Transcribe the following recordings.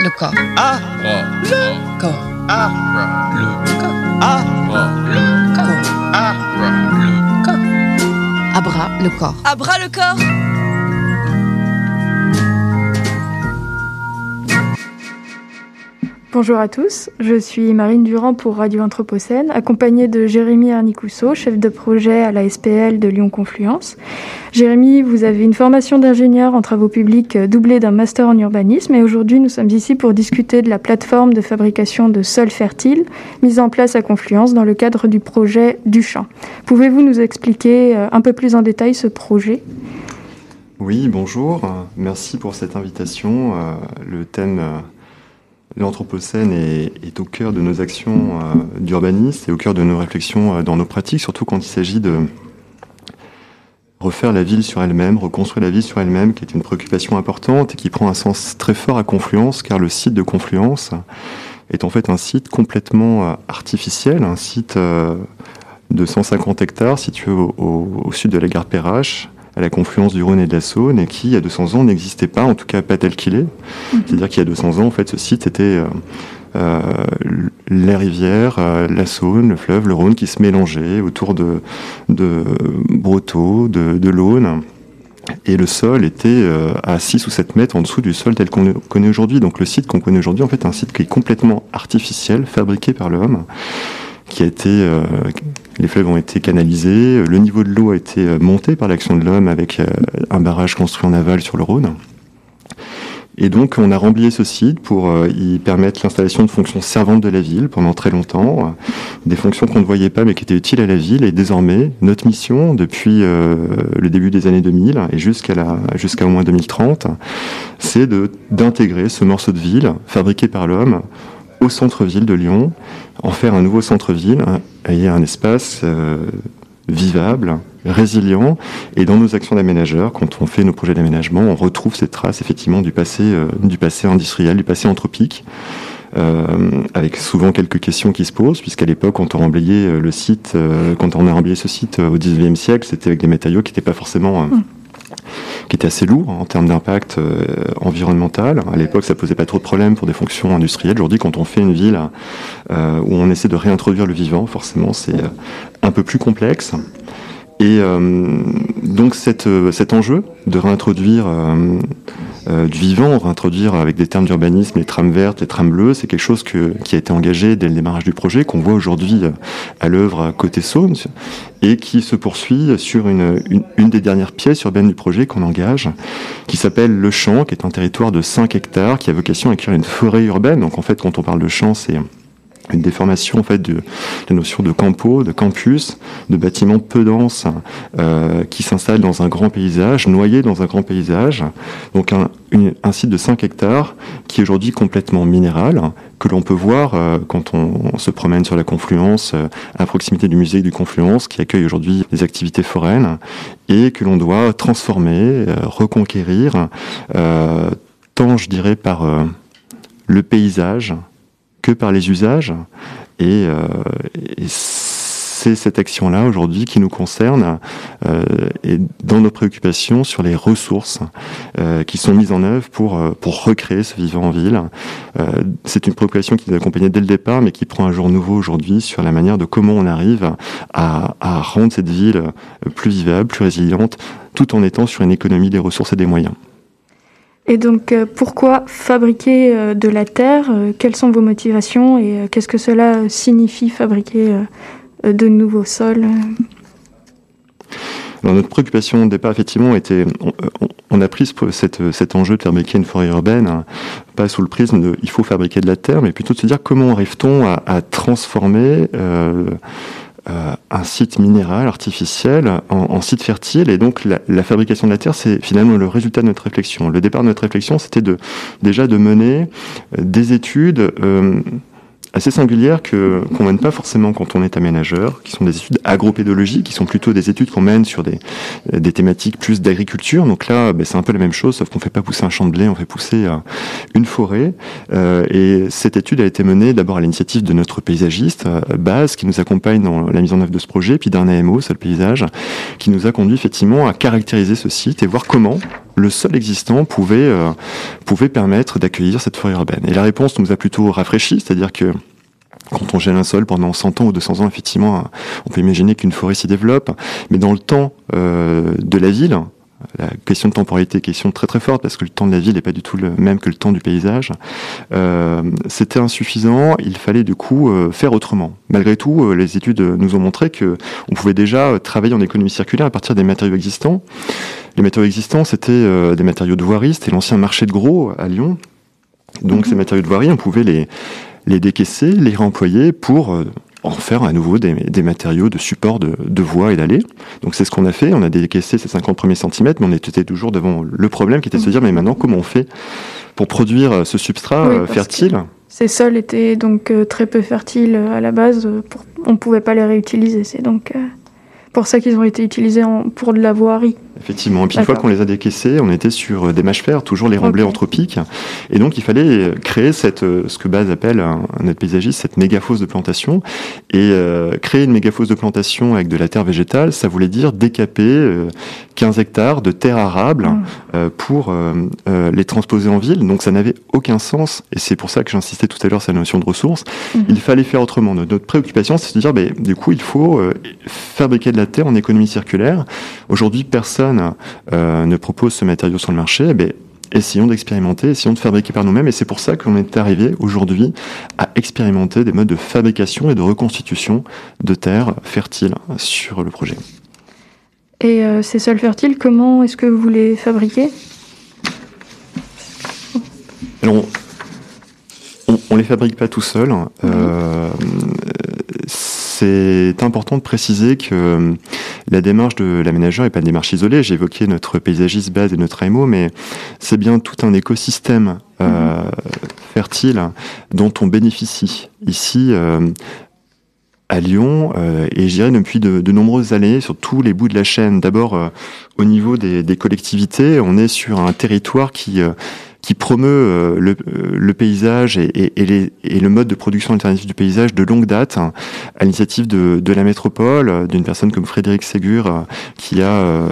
le corps. Ah, Le corps. ah, Le corps. ah, Le corps. ah. Le corps. Abra le corps. Le corps Bonjour à tous, je suis Marine Durand pour Radio Anthropocène, accompagnée de Jérémy Arnicousseau, chef de projet à la SPL de Lyon Confluence. Jérémy, vous avez une formation d'ingénieur en travaux publics euh, doublée d'un master en urbanisme et aujourd'hui nous sommes ici pour discuter de la plateforme de fabrication de sols fertiles mise en place à Confluence dans le cadre du projet Duchamp. Pouvez-vous nous expliquer euh, un peu plus en détail ce projet? Oui, bonjour. Merci pour cette invitation. Euh, Le thème l'Anthropocène est, au cœur de nos actions euh, d'urbanistes et au cœur de nos réflexions euh, dans nos pratiques, surtout quand il s'agit de refaire la ville sur elle-même, reconstruire la ville sur elle-même, qui est une préoccupation importante et qui prend un sens très fort à Confluence, car le site de Confluence est en fait un site complètement euh, artificiel, un site de 150 hectares situé au, au- au sud de la gare Perrache, à la confluence du Rhône et de la Saône, et qui, il y a 200 ans, n'existait pas, en tout cas pas tel qu'il est. C'est-à-dire qu'il y a 200 ans, en fait, ce site était euh, euh, les rivières, euh, la Saône, le fleuve, le Rhône, qui se mélangeaient autour de, de Brotteaux, de, de l'Aune. Et le sol était euh, à 6 ou 7 mètres en dessous du sol tel qu'on le connaît aujourd'hui. Donc le site qu'on connaît aujourd'hui, en fait, est un site qui est complètement artificiel, fabriqué par l'homme, euh, les fleuves ont été canalisés, le niveau de l'eau a été euh, monté par l'action de l'homme avec euh, un barrage construit en aval sur le Rhône. Et donc, on a remblayé ce site pour euh, y permettre l'installation de fonctions servantes de la ville pendant très longtemps, euh, des fonctions qu'on ne voyait pas mais qui étaient utiles à la ville. Et désormais, notre mission, depuis euh, le début des années 2000 et jusqu'à au moins 2030, c'est d'intégrer ce morceau de ville fabriqué par l'homme au centre-ville de Lyon, en faire un nouveau centre-ville hein, et un espace euh, vivable, résilient. Et dans nos actions d'aménageurs, quand on fait nos projets d'aménagement, on retrouve ces traces effectivement du passé, euh, du passé industriel, du passé anthropique. euh, avec souvent quelques questions qui se posent, puisqu'à l'époque, quand on remblayait le site, quand on a remblayé ce site au 19e siècle, c'était avec des matériaux qui n'étaient pas forcément, euh, qui étaient assez lourds en termes d'impact euh, environnemental. À l'époque, ça posait pas trop de problèmes pour des fonctions industrielles. Aujourd'hui, quand on fait une ville euh, où on essaie de réintroduire le vivant, forcément, c'est euh, un peu plus complexe. Et euh, donc cette, euh, cet enjeu de réintroduire euh, du vivant, réintroduire avec des termes d'urbanisme les trames vertes, les trames bleues, c'est quelque chose que, qui a été engagé dès le démarrage du projet, qu'on voit aujourd'hui à l'œuvre côté Saône, et qui se poursuit sur une, une, une des dernières pièces urbaines du projet qu'on engage, qui s'appelle Le Champ, qui est un territoire de 5 hectares, qui a vocation à accueillir une forêt urbaine. Donc en fait, quand on parle de champ, c'est une déformation en fait de la notion de campo, de campus, de bâtiments peu denses euh, qui s'installent dans un grand paysage, noyés dans un grand paysage. Donc un, une- un site de 5 hectares qui est aujourd'hui complètement minéral, que l'on peut voir euh, quand on, on se promène sur la confluence, euh, à proximité du musée du Confluence, qui accueille aujourd'hui des activités foraines, et que l'on doit transformer, euh, reconquérir, euh, tant je dirais par euh, le paysage, que par les usages. Et, euh, et c'est cette action-là aujourd'hui qui nous concerne euh, et dans nos préoccupations sur les ressources euh, qui sont mises en œuvre pour, recréer ce vivant en ville. C'est une préoccupation qui nous accompagnait dès le départ, mais qui prend un jour nouveau aujourd'hui sur la manière de comment on arrive à rendre cette ville plus vivable, plus résiliente, tout en étant sur une économie des ressources et des moyens. Et donc, euh, pourquoi fabriquer euh, de la terre Euh, Quelles sont vos motivations et qu'est-ce que cela signifie fabriquer de nouveaux sols? Alors, notre préoccupation de départ, effectivement, était, on, a pris cet enjeu de fabriquer une forêt urbaine, hein, pas sous le prisme de il faut fabriquer de la terre, mais plutôt de se dire comment arrive-t-on à, transformer euh, un site minéral artificiel en, site fertile. Et donc la, la fabrication de la terre, c'est finalement le résultat de notre réflexion. Le départ de notre réflexion, c'était de, déjà de mener euh, des études. euh, assez singulières que qu'on mène pas forcément quand on est aménageur, qui sont des études agropédologiques, qui sont plutôt des études qu'on mène sur des, des thématiques plus d'agriculture. Donc là, ben, c'est un peu la même chose, sauf qu'on fait pas pousser un champ de blé, on fait pousser euh, une forêt. Euh, et cette étude a été menée d'abord à l'initiative de notre paysagiste, euh, Baz, qui nous accompagne dans la mise en œuvre de ce projet, puis d'un AMO, seul paysage, qui nous a conduit effectivement à caractériser ce site et voir comment le sol existant pouvait, pouvait permettre d'accueillir cette forêt urbaine Et la réponse nous a plutôt rafraîchi, c'est-à-dire que quand on gèle un sol pendant 100 ans ou 200 ans, effectivement, on peut imaginer qu'une forêt s'y développe. Mais dans le temps de la ville, la question de temporalité, question très très forte parce que le temps de la ville n'est pas du tout le même que le temps du paysage. Euh, C'était insuffisant. Il fallait du coup euh, faire autrement. Malgré tout, euh, les études nous ont montré que on pouvait déjà travailler en économie circulaire à partir des matériaux existants. Les matériaux existants, c'était euh, des matériaux de voirie. C'était l'ancien marché de gros à Lyon. Donc mhm. ces matériaux de voirie, on pouvait les les décaisser, les réemployer pour en faire à nouveau des, des matériaux de support de, de voie et d'allée. Donc c'est ce qu'on a fait. On a décaissé ces 50 premiers centimètres, mais on était toujours devant le problème qui était de se dire, mais maintenant comment on fait pour produire ce substrat euh, fertile? Ces sols étaient donc euh, très peu fertiles euh, à la base. Pour... On ne pouvait pas les réutiliser. C'est donc pour ça qu'ils ont été utilisés en... pour de la voirie. Effectivement. Et puis une fois qu'on les a décaissés, on était sur euh, des mâches fer, toujours les remblais okay. anthropiques. Et donc il fallait créer cette, euh, ce que Baz appelle un, un paysagiste, cette mégafosse de plantation. Et euh, créer une mégafosse de plantation avec de la terre végétale, ça voulait dire décaper euh, 15 hectares de terre arable mmh. euh, pour euh, les transposer en ville. Donc ça n'avait aucun sens. Et c'est pour ça que j'insistais tout à l'heure sur la notion de ressources. Mmh. Il fallait faire autrement. Notre préoccupation, c'est de dire, ben, du coup, il faut fabriquer de la terre en économie circulaire. Aujourd'hui, personne euh, ne propose ce matériau sur le marché, eh bien, essayons d'expérimenter, essayons de fabriquer par nous-mêmes. Et c'est pour ça qu'on est arrivé aujourd'hui à expérimenter des modes de fabrication et de reconstitution de terres fertiles sur le projet. Et euh, ces sols fertiles, comment est-ce que vous les fabriquez? Alors, on ne les fabrique pas tout seul. Mmh. C'est important de préciser que euh, la démarche de l'aménageur n'est pas une démarche isolée. J'ai évoqué notre paysagiste base et notre AMO, mais c'est bien tout un écosystème euh, mmh. fertile dont on bénéficie. Ici, euh, à Lyon, euh, et je dirais depuis de, de, nombreuses années, sur tous les bouts de la chaîne. D'abord, au niveau des, des, collectivités, on est sur un territoire qui qui promeut euh, le, euh, le, paysage et, le mode de production alternatif du paysage de longue date, hein, à l'initiative de, la métropole, euh, d'une personne comme Frédéric Ségur, qui a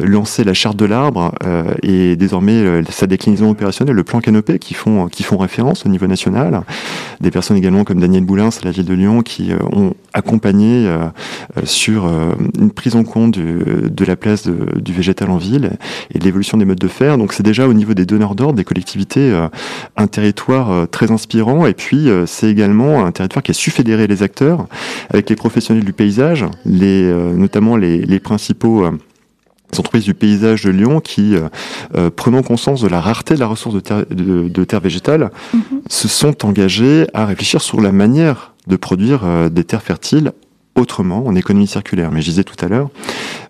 lancé la charte de l'arbre et désormais sa déclinaison opérationnelle, le plan Canopé, qui font, qui font référence au niveau national. Des personnes également comme Daniel Boulins à la ville de Lyon qui ont accompagné sur une prise en compte de la place du végétal en ville et de l'évolution des modes de fer. Donc c'est déjà au niveau des donneurs d'ordre des collectivités, euh, un territoire euh, très inspirant. Et puis, euh, c'est également un territoire qui a su fédérer les acteurs avec les professionnels du paysage, les, notamment les, les principaux entreprises du paysage de Lyon qui, euh, prenant conscience de la rareté de la ressource de terre, de, de terre végétale, mm -hmm. se sont engagés à réfléchir sur la manière de produire euh, des terres fertiles autrement, en économie circulaire. Mais je disais tout à l'heure,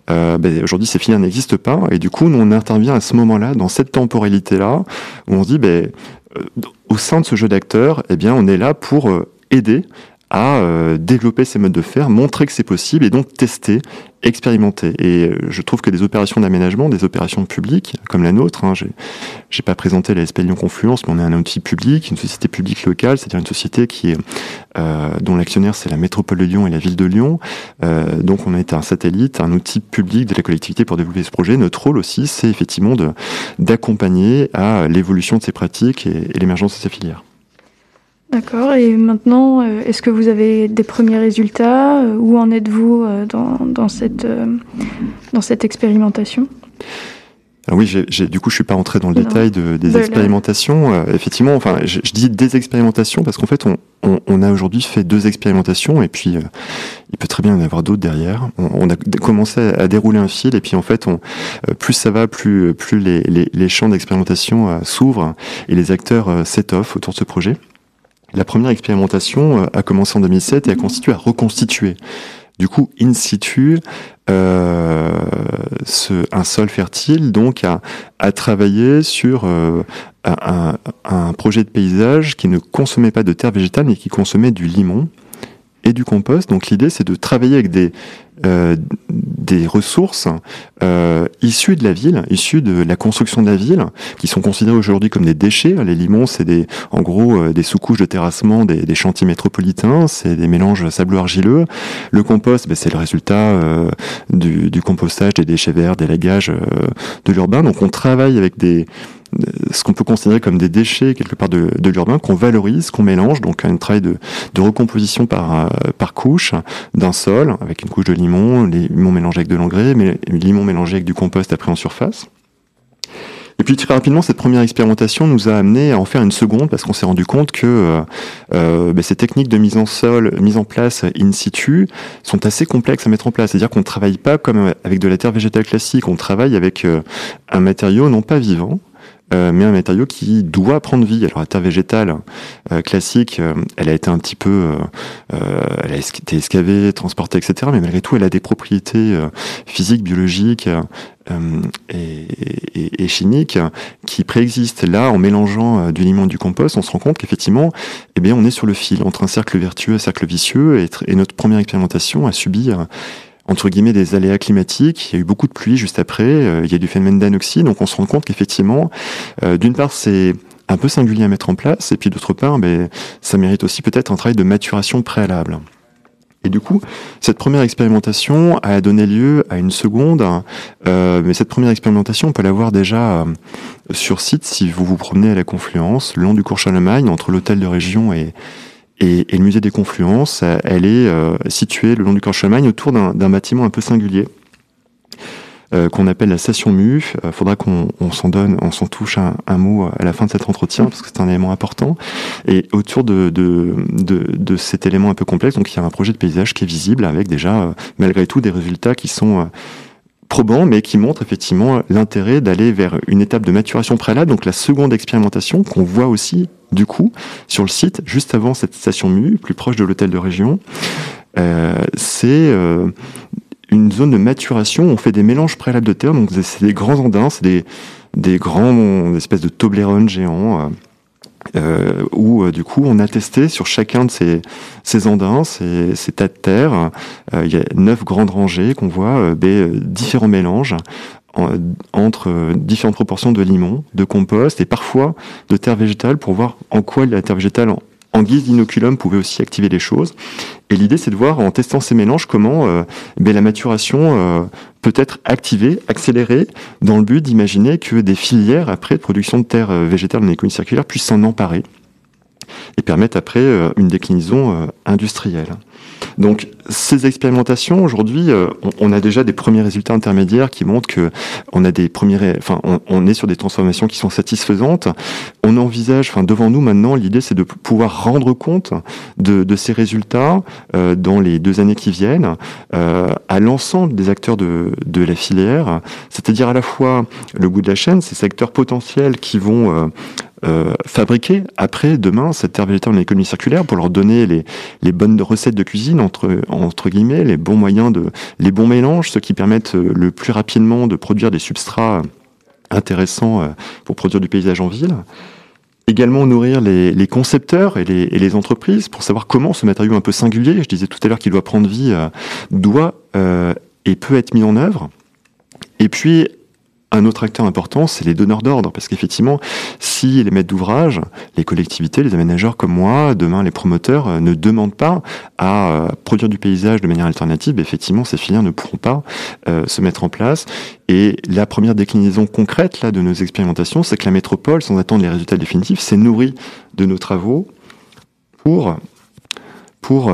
euh, ben, aujourd'hui ces filières n'existent pas, et du coup, nous, on intervient à ce moment-là, dans cette temporalité-là, où on se dit, ben, euh, au sein de ce jeu d'acteurs, eh bien, on est là pour euh, aider à euh, développer ces modes de fer, montrer que c'est possible et donc tester, expérimenter. Et je trouve que des opérations d'aménagement, des opérations publiques comme la nôtre, hein, j'ai pas présenté la SP Lyon Confluence, mais on est un outil public, une société publique locale, c'est-à-dire une société qui euh, dont l'actionnaire c'est la métropole de Lyon et la ville de Lyon. Euh, donc on est un satellite, un outil public de la collectivité pour développer ce projet. Notre rôle aussi, c'est effectivement d'accompagner à l'évolution de ces pratiques et, l'émergence de ces filières. D'accord. Et maintenant, euh, est-ce que vous avez des premiers résultats? Où en êtes-vous dans, cette, dans cette expérimentation? Alors oui, j ai, j ai, du coup, je suis pas entré dans le non. détail de, des de expérimentations. Euh, effectivement, enfin, je, je, dis des expérimentations parce qu'en fait, on, on, on a aujourd'hui fait deux expérimentations et puis euh, il peut très bien y en avoir d'autres derrière. On, on, a commencé à, à, dérouler un fil et puis en fait, on, euh, plus ça va, plus, plus les, les, les champs d'expérimentation s'ouvrent et les acteurs s'étoffent autour de ce projet. La première expérimentation euh, a commencé en 2007 et a constitué à reconstituer du coup in situ euh, un sol fertile, donc à, à travailler sur euh, un, un, projet de paysage qui ne consommait pas de terre végétale mais qui consommait du limon et du compost. Donc l'idée, c'est de travailler avec des, euh, des ressources euh, issues de la ville, issues de la construction de la ville, qui sont considérées aujourd'hui comme des déchets. Les limons, c'est des, en gros, euh, des sous-couches de terrassement des, chantiers métropolitains, c'est des mélanges sablo-argileux. Le compost, ben, c'est le résultat euh, du, du, compostage des déchets verts, des lagages de l'urbain. Donc on travaille avec des ce qu'on peut considérer comme des déchets quelque part de, l'urbain qu'on valorise, qu'on mélange, donc un travail de, recomposition par, euh, par couche d'un sol, avec une couche de limon, les limons mélangés avec de l'engrais, mais les limons mélangés avec du compost après en surface. Et puis très rapidement, cette première expérimentation nous a amené à en faire une seconde parce qu'on s'est rendu compte que euh, euh, ben, ces techniques de mise en sol, mise en place in situ, sont assez complexes à mettre en place. C'est-à-dire qu'on ne travaille pas comme avec de la terre végétale classique, on travaille avec un matériau non pas vivant, euh, mais un matériau qui doit prendre vie. Alors la terre végétale euh, classique, euh, elle a été un petit peu, elle a été excavée, transportée, etc. Mais malgré tout, elle a des propriétés physiques, biologiques et, et, et, chimiques qui préexistent. Là, en mélangeant du limon et du compost, on se rend compte qu'effectivement, eh bien, on est sur le fil entre un cercle vertueux un cercle vicieux. Et, et notre première expérimentation a subi entre guillemets des aléas climatiques. Il y a eu beaucoup de pluie juste après. Euh, il y a du phénomène d'anoxie. Donc on se rend compte qu'effectivement, euh, d'une part, c'est un peu singulier à mettre en place, et puis d'autre part, ben, ça mérite aussi peut-être un travail de maturation préalable. Et du coup, cette première expérimentation a donné lieu à une seconde, euh, mais cette première expérimentation, on peut la voir déjà sur site si vous vous promenez à la Confluence, le long du cours Charlemagne, entre l'hôtel de région et, et, et, le musée des Confluences, elle est euh, située le long du corps Charlemagne autour d'un bâtiment un peu singulier euh, qu'on appelle la station MU. Il euh, faudra qu'on s'en donne, on s'en touche un, un, mot à la fin de cet entretien parce que c'est un élément important. Et autour de, de, de, de, cet élément un peu complexe, donc il y a un projet de paysage qui est visible avec déjà, euh, malgré tout, des résultats qui sont probants, mais qui montrent effectivement l'intérêt d'aller vers une étape de maturation préalable, donc la seconde expérimentation qu'on voit aussi du coup sur le site juste avant cette station MU, plus proche de l'hôtel de région. Euh, c'est euh, une zone de maturation. On fait des mélanges préalables de terre, donc c'est des grands andins, c'est des, des grands espèces de Toblerone géants. Euh, euh, où euh, du coup on a testé sur chacun de ces, ces andins, ces, ces tas de terre, euh, il y a neuf grandes rangées qu'on voit, des différents mélanges entre différentes proportions de limon, de compost et parfois de terre végétale pour voir en quoi la terre végétale guise d'inoculum pouvait aussi activer les choses. Et l'idée, c'est de voir en testant ces mélanges comment euh, ben, la maturation euh, peut être activée, accélérée, dans le but d'imaginer que des filières après production de terre euh, végétale en économie circulaire puissent s'en emparer et permettre après euh, une déclinaison industrielle. Donc ces expérimentations aujourd'hui, euh, on, a déjà des premiers résultats intermédiaires qui montrent que on a des premiers, enfin on, est sur des transformations qui sont satisfaisantes. On envisage, enfin devant nous maintenant, l'idée c'est de pouvoir rendre compte de, ces résultats euh, dans les deux années qui viennent euh, à l'ensemble des acteurs de, la filière, c'est-à-dire à la fois le bout de la chaîne, ces secteurs potentiels qui vont euh, fabriquer après demain cette terre végétale en économie circulaire pour leur donner les, bonnes recettes de cuisine entre entre guillemets les bons moyens de les bons mélanges ceux qui permettent euh, le plus rapidement de produire des substrats intéressants euh, pour produire du paysage en ville également nourrir les, concepteurs et les, entreprises pour savoir comment ce matériau un peu singulier, je disais tout à l'heure qu'il doit prendre vie, doit et peut être mis en œuvre. Et puis un autre acteur important, c'est les donneurs d'ordre, parce qu'effectivement, si les maîtres d'ouvrage, les collectivités, les aménageurs comme moi, demain les promoteurs, euh, ne demandent pas à euh, produire du paysage de manière alternative, effectivement, ces filières ne pourront pas euh, se mettre en place. Et la première déclinaison concrète là de nos expérimentations, c'est que la métropole, sans attendre les résultats définitifs, s'est nourrie de nos travaux pour pour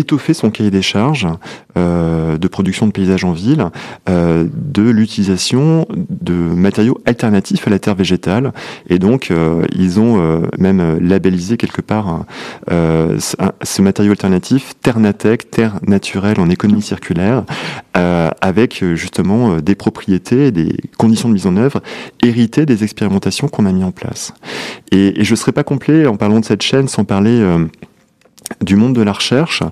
étoffer son cahier des charges euh, de production de paysages en ville euh, de l'utilisation de matériaux alternatifs à la terre végétale. Et donc euh, ils ont même labellisé quelque part ce, matériau alternatif Ternatec, terre naturelle en économie circulaire avec justement des propriétés et des conditions de mise en œuvre héritées des expérimentations qu'on a mis en place. Et, et je ne serais pas complet en parlant de cette chaîne sans parler du monde de la recherche,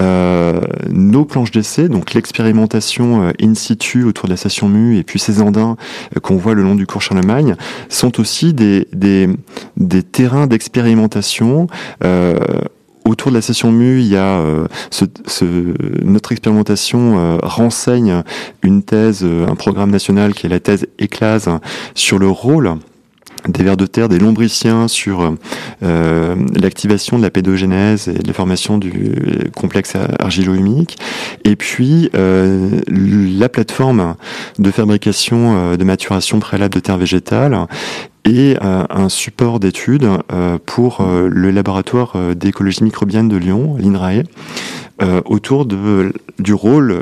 euh, nos planches d'essai, donc l'expérimentation euh, in situ autour de la station MU et puis ces andins euh, qu'on voit le long du cours Charlemagne, sont aussi des, des, des terrains d'expérimentation. Euh, autour de la session MU, il y a euh, ce, ce, notre expérimentation euh, renseigne une thèse, un programme national qui est la thèse ECLASE sur le rôle des vers de terre, des lombriciens sur euh, l'activation de la pédogénèse et la formation du complexe argilo-humique. Et puis euh, la plateforme de fabrication euh, de maturation préalable de terre végétale et un support d'études pour le laboratoire d'écologie microbienne de Lyon, l'INRAE, autour de, du rôle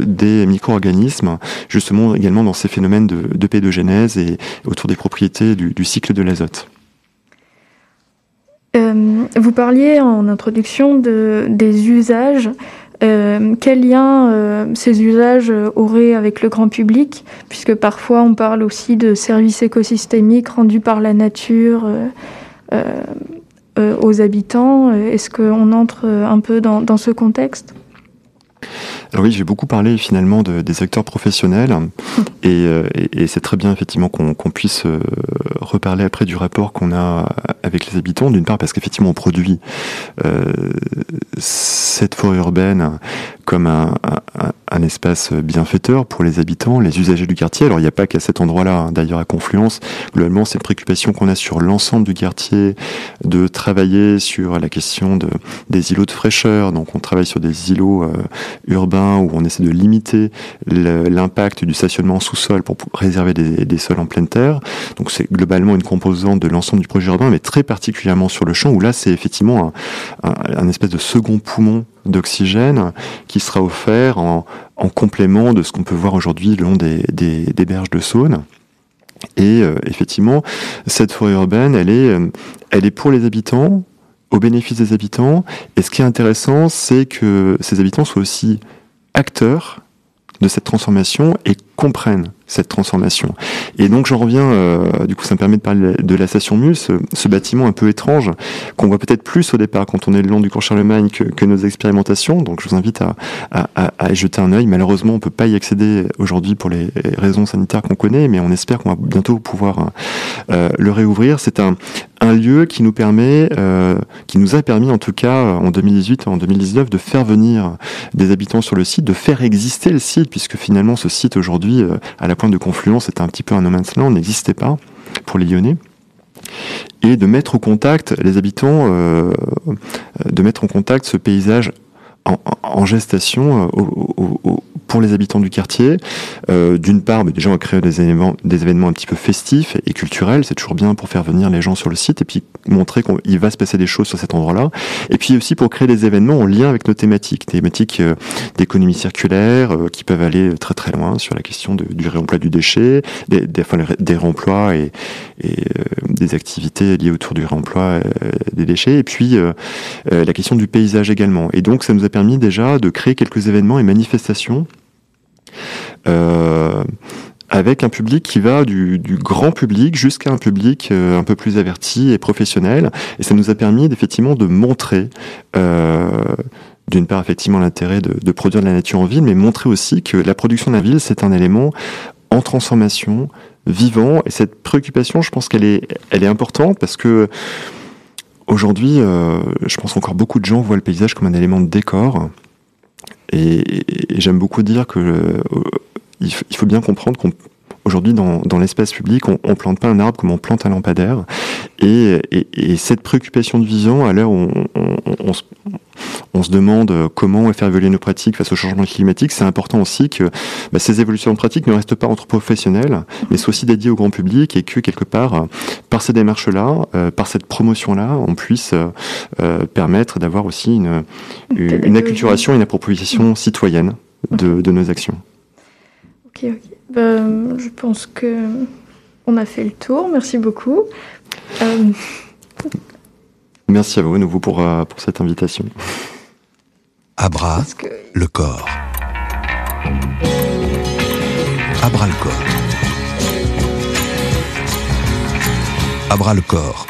des micro-organismes, justement également dans ces phénomènes de, pédogénèse et autour des propriétés du, cycle de l'azote. Euh, vous parliez en introduction de, des usages euh, quel lien euh, ces usages auraient avec le grand public? Puisque parfois on parle aussi de services écosystémiques rendus par la nature euh, aux habitants? Est-ce qu'on entre un peu dans, dans ce contexte? Alors oui, j'ai beaucoup parlé finalement de, des acteurs professionnels et, euh, et, et c'est très bien effectivement qu'on puisse euh, reparler après du rapport qu'on a avec les habitants, d'une part parce qu'effectivement on produit euh, cette forêt urbaine comme un, un, un, espace bienfaiteur pour les habitants, les usagers du quartier. Alors il n'y a pas qu'à cet endroit-là, hein. d'ailleurs à Confluence, globalement c'est une préoccupation qu'on a sur l'ensemble du quartier de travailler sur la question de, des îlots de fraîcheur. Donc on travaille sur des îlots euh, où on essaie de limiter l'impact du stationnement sous-sol pour réserver des, sols en pleine terre. Donc c'est globalement une composante de l'ensemble du projet urbain, mais très particulièrement sur le champ où là c'est effectivement un, espèce de second poumon d'oxygène qui sera offert en, en, complément de ce qu'on peut voir aujourd'hui le long des, berges de Saône. Et euh, effectivement, cette forêt urbaine, elle est, euh, elle est pour les habitants, au bénéfice des habitants. Et ce qui est intéressant, c'est que ces habitants soient aussi acteurs de cette transformation et comprennent cette transformation. Et donc j'en reviens, euh, du coup ça me permet de parler de la station Mule, ce, bâtiment un peu étrange, qu'on voit peut-être plus au départ quand on est le long du cours Charlemagne que, nos expérimentations, donc je vous invite à y jeter un œil. Malheureusement on peut pas y accéder aujourd'hui pour les raisons sanitaires qu'on connaît, mais on espère qu'on va bientôt pouvoir euh, le réouvrir. C'est un, un lieu qui nous permet, euh, qui nous a permis en tout cas en 2018 et en 2019 de faire venir des habitants sur le site, de faire exister le site, puisque finalement ce site aujourd'hui euh, à la pointe de confluence c'était un petit peu un no man's land, n'existait pas pour les Lyonnais. Et de mettre au contact les habitants, euh, de mettre en contact ce paysage en, gestation au, pour les habitants du quartier. Euh, D'une part, déjà on va créer des événements, des événements un petit peu festifs et culturels, c'est toujours bien pour faire venir les gens sur le site et puis montrer qu'il va se passer des choses sur cet endroit-là. Et puis aussi pour créer des événements en lien avec nos thématiques, thématiques euh, d'économie circulaire euh, qui peuvent aller très très loin sur la question du réemploi du déchet, des, des, réemplois et, et des activités liées autour du réemploi des déchets. Et puis la question du paysage également. Et donc ça nous a permis déjà de créer quelques événements et manifestations avec un public qui va du, grand public jusqu'à un public euh, un peu plus averti et professionnel. Et ça nous a permis effectivement de montrer euh, d'une part effectivement l'intérêt de, produire de la nature en ville, mais montrer aussi que la production de la ville, c'est un élément en transformation, vivant. Et cette préoccupation, je pense qu'elle est, importante parce que aujourd'hui, euh, je pense qu'encore beaucoup de gens voient le paysage comme un élément de décor. Et, j'aime beaucoup dire que euh, il, faut bien comprendre qu'on aujourd'hui dans, dans l'espace public, on, on plante pas un arbre comme on plante un lampadaire. Et, et, et cette préoccupation de vision, à l'heure où on, on, on, se, on, se, demande comment faire évoluer nos pratiques face au changement climatique, c'est important aussi que bah, ces évolutions de pratiques ne restent pas entre professionnels, mais soient aussi dédiées au grand public et que quelque part, par ces démarches-là, euh, par cette promotion-là, on puisse euh, permettre d'avoir aussi une, une, une acculturation et une appropriation citoyenne de, de nos actions. Ok, ok. Ben, je pense que on a fait le tour. Merci beaucoup. Euh... Merci à vous, à nouveau, pour, euh, pour cette invitation. Abra que... le corps. Abra le corps. Abra le corps